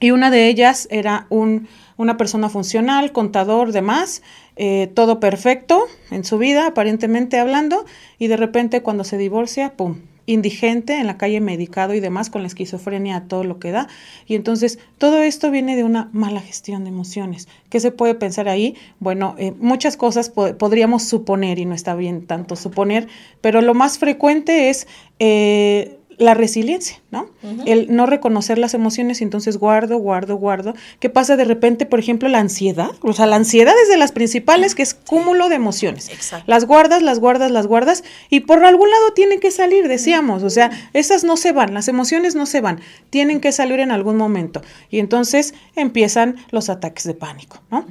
[SPEAKER 4] y una de ellas era un, una persona funcional, contador, demás, eh, todo perfecto en su vida, aparentemente hablando, y de repente cuando se divorcia, ¡pum! Indigente en la calle medicado y demás con la esquizofrenia todo lo que da. Y entonces todo esto viene de una mala gestión de emociones. ¿Qué se puede pensar ahí? Bueno, eh, muchas cosas podríamos suponer y no está bien tanto suponer, pero lo más frecuente es... Eh, la resiliencia, ¿no? El no reconocer las emociones y entonces guardo, guardo, guardo. ¿Qué pasa de repente, por ejemplo, la ansiedad? O sea, la ansiedad es de las principales, que es cúmulo de emociones. Las guardas, las guardas, las guardas y por algún lado tienen que salir, decíamos. O sea, esas no se van, las emociones no se van, tienen que salir en algún momento. Y entonces empiezan los ataques de pánico, ¿no?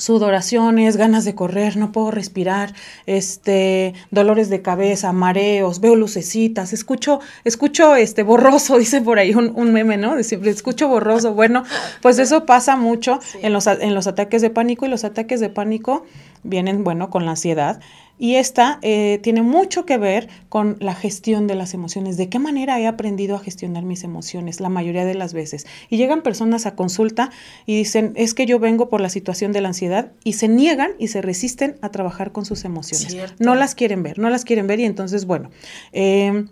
[SPEAKER 4] Sudoraciones, ganas de correr, no puedo respirar, este, dolores de cabeza, mareos, veo lucecitas, escucho, escucho este borroso, dice por ahí un, un meme, ¿no? siempre escucho borroso. Bueno, pues eso pasa mucho en, los, en los ataques de pánico y los ataques de pánico vienen, bueno, con la ansiedad Y esta eh, tiene mucho que ver con la gestión de las emociones. ¿De qué manera he aprendido a gestionar mis emociones la mayoría de las veces? Y llegan personas a consulta y dicen, es que yo vengo por la situación de la ansiedad y se niegan y se resisten a trabajar con sus emociones. No las quieren ver, no las quieren ver y entonces, bueno. Eh,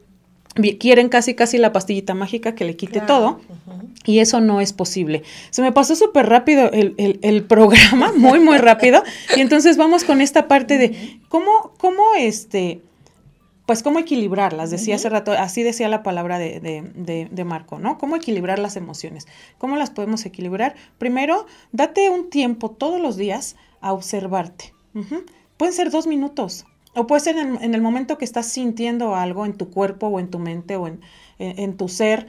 [SPEAKER 4] quieren casi casi la pastillita mágica que le quite todo y eso no es posible. Se me pasó súper rápido el, programa, muy muy rápido y entonces vamos con esta parte de cómo, cómo este, pues cómo equilibrarlas, decía hace rato, así decía la palabra de, Marco, ¿no? Cómo equilibrar las emociones, cómo las podemos equilibrar. Primero, date un tiempo todos los días a observarte. Pueden ser dos minutos, o puede ser en, el momento que estás sintiendo algo en tu cuerpo o en tu mente o en, tu ser.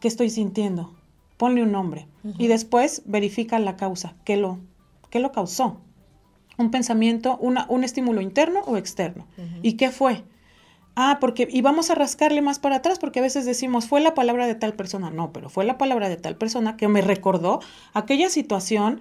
[SPEAKER 4] ¿Qué estoy sintiendo? Ponle un nombre. Y después verifica la causa. ¿Qué lo, qué lo causó? Un pensamiento, una, un estímulo interno o externo. ¿Y qué fue? Ah, porque, y vamos a rascarle más para atrás, porque a veces decimos, fue la palabra de tal persona. No, pero fue la palabra de tal persona que me recordó aquella situación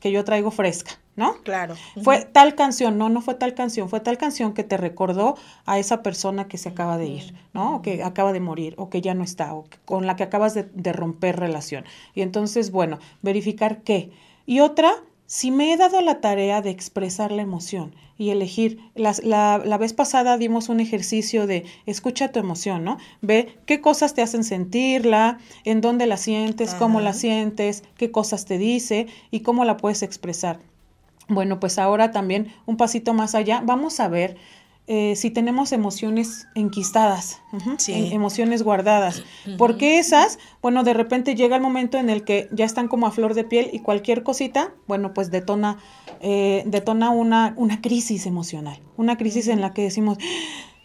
[SPEAKER 4] que yo traigo fresca. ¿No?
[SPEAKER 1] Claro.
[SPEAKER 4] Fue tal canción, no, no fue tal canción, fue tal canción que te recordó a esa persona que se acaba de ir, ¿no? O que acaba de morir, o que ya no está, o con la que acabas de, de romper relación. Y entonces, bueno, verificar qué. Y otra, si me he dado la tarea de expresar la emoción y elegir, la, la, vez pasada dimos un ejercicio de escucha tu emoción, ¿no? Ve qué cosas te hacen sentirla, en dónde la sientes, cómo la sientes, qué cosas te dice y cómo la puedes expresar. Bueno, pues ahora también un pasito más allá, vamos a ver eh, si tenemos emociones enquistadas, emociones guardadas. Porque esas, bueno, de repente llega el momento en el que ya están como a flor de piel y cualquier cosita, bueno, pues detona, eh, detona una, una crisis emocional, una crisis en la que decimos,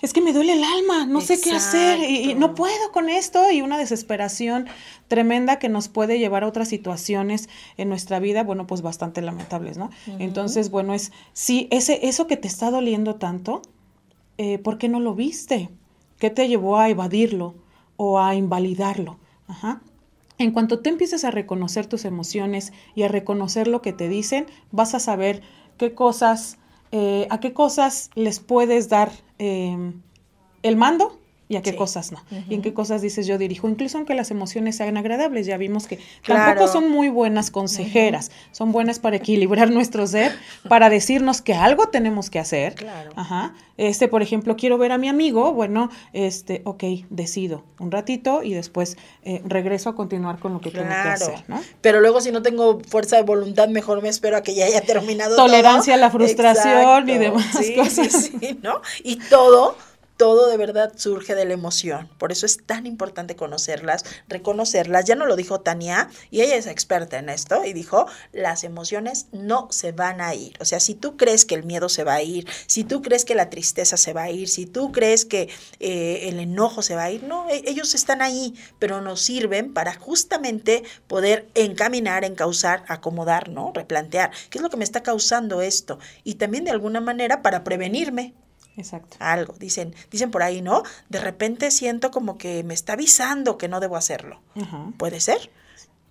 [SPEAKER 4] es que me duele el alma, no sé qué hacer y, no puedo con esto y una desesperación tremenda que nos puede llevar a otras situaciones en nuestra vida, bueno, pues bastante lamentables, ¿no? Entonces, bueno, es, sí, ese, eso que te está doliendo tanto, eh, ¿por qué no lo viste? ¿Qué te llevó a evadirlo o a invalidarlo? Ajá. En cuanto tú empieces a reconocer tus emociones y a reconocer lo que te dicen, vas a saber qué cosas eh, a qué cosas les puedes dar em, el mando y a qué cosas no. Y en qué cosas dices yo dirijo, incluso aunque las emociones sean agradables, ya vimos que tampoco son muy buenas consejeras, son buenas para equilibrar nuestro ser, para decirnos que algo tenemos que hacer.
[SPEAKER 1] Claro.
[SPEAKER 4] Ajá. Este, por ejemplo, quiero ver a mi amigo, bueno, este, ok, decido un ratito y después eh, regreso a continuar con lo que tengo que hacer, ¿no?
[SPEAKER 1] Pero luego si no tengo fuerza de voluntad, mejor me espero a que ya haya terminado
[SPEAKER 4] Tolerancia a la frustración y demás cosas.
[SPEAKER 1] Sí, sí, ¿no? Y todo todo de verdad surge de la emoción. Por eso es tan importante conocerlas, reconocerlas. Ya no lo dijo Tania y ella es experta en esto y dijo, las emociones no se van a ir. O sea, si tú crees que el miedo se va a ir, si tú crees que la tristeza se va a ir, si tú crees que eh, el enojo se va a ir, no, e, ellos están ahí, pero nos sirven para justamente poder encaminar, encauzar, acomodar, ¿no? Replantear. ¿Qué es lo que me está causando esto? Y también de alguna manera para prevenirme
[SPEAKER 4] Exacto.
[SPEAKER 1] Algo, dicen, dicen por ahí, ¿no? De repente siento como que me está avisando que no debo hacerlo. ¿Puede ser?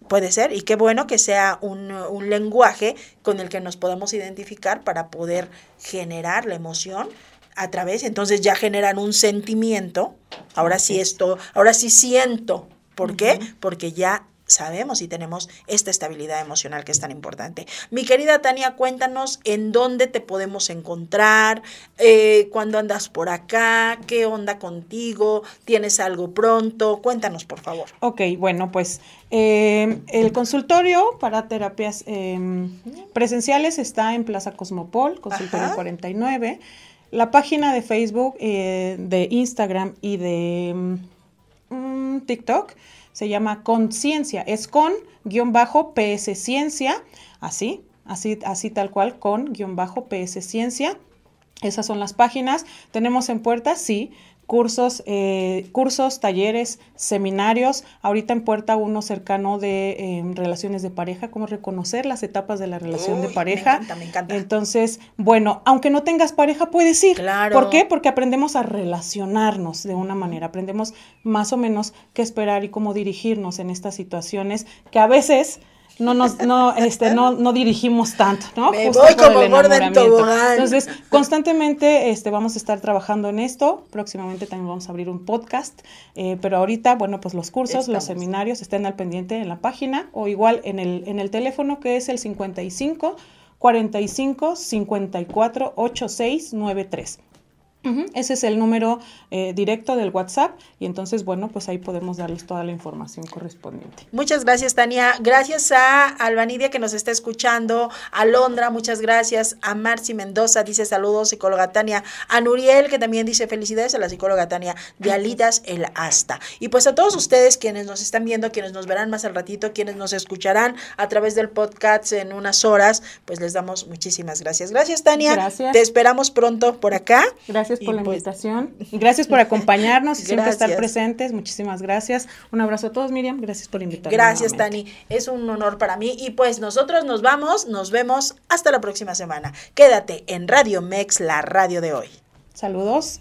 [SPEAKER 1] Puede ser, y qué bueno que sea un, un, lenguaje con el que nos podamos identificar para poder generar la emoción a través, entonces ya generan un sentimiento, ahora sí esto, ahora sí siento, ¿por qué? Porque ya sabemos y tenemos esta estabilidad emocional que es tan importante. Mi querida Tania, cuéntanos en dónde te podemos encontrar, eh, cuándo andas por acá, qué onda contigo, tienes algo pronto, cuéntanos por favor.
[SPEAKER 4] Ok, bueno, pues eh, el consultorio para terapias em, presenciales está en Plaza Cosmopol, consultorio 49. La página de Facebook, eh, de Instagram y de mm, TikTok se llama Conciencia, es con guion bajo PS Ciencia, así, así, así tal cual, con guion bajo PS Ciencia. Esas son las páginas. Tenemos en puerta, sí, cursos, eh, cursos, talleres, seminarios. Ahorita en puerta uno cercano de em, relaciones de pareja, cómo reconocer las etapas de la relación de pareja.
[SPEAKER 1] Me encanta, me encanta.
[SPEAKER 4] Entonces, bueno, aunque no tengas pareja, puedes ir.
[SPEAKER 1] Claro.
[SPEAKER 4] ¿Por qué? Porque aprendemos a relacionarnos de una manera, aprendemos más o menos qué esperar y cómo dirigirnos en estas situaciones que a veces no nos, no, este, no, no dirigimos tanto, ¿no?
[SPEAKER 1] Me voy como gorda en tobogán.
[SPEAKER 4] Entonces, constantemente este, vamos a estar trabajando en esto. Próximamente también vamos a abrir un podcast. Eh, pero ahorita, bueno, pues los cursos, los seminarios estén al pendiente en la página o igual en el, en el teléfono que es el 55 45 54 86 93. Ese es el número eh, directo del WhatsApp y entonces, bueno, pues ahí podemos darles toda la información correspondiente.
[SPEAKER 1] Muchas gracias, Tania. Gracias a Albanidia que nos está escuchando, a Londra, muchas gracias, a Marci Mendoza, dice saludos, psicóloga Tania, a Nuriel que también dice felicidades a la psicóloga Tania de Alidas el Asta. Y pues a todos ustedes quienes nos están viendo, quienes nos verán más al ratito, quienes nos escucharán a través del podcast en unas horas, pues les damos muchísimas gracias. Gracias, Tania.
[SPEAKER 4] Gracias.
[SPEAKER 1] Te esperamos pronto por acá.
[SPEAKER 4] Gracias por la pues, invitación. Gracias por acompañarnos y siempre estar presentes. Muchísimas gracias. Un abrazo a todos, Miriam. Gracias por invitarme.
[SPEAKER 1] Gracias, Tani. Es un honor para mí. Y pues nosotros nos vamos, nos vemos hasta la próxima semana. Quédate en Radio Mex, la radio de hoy.
[SPEAKER 4] Saludos.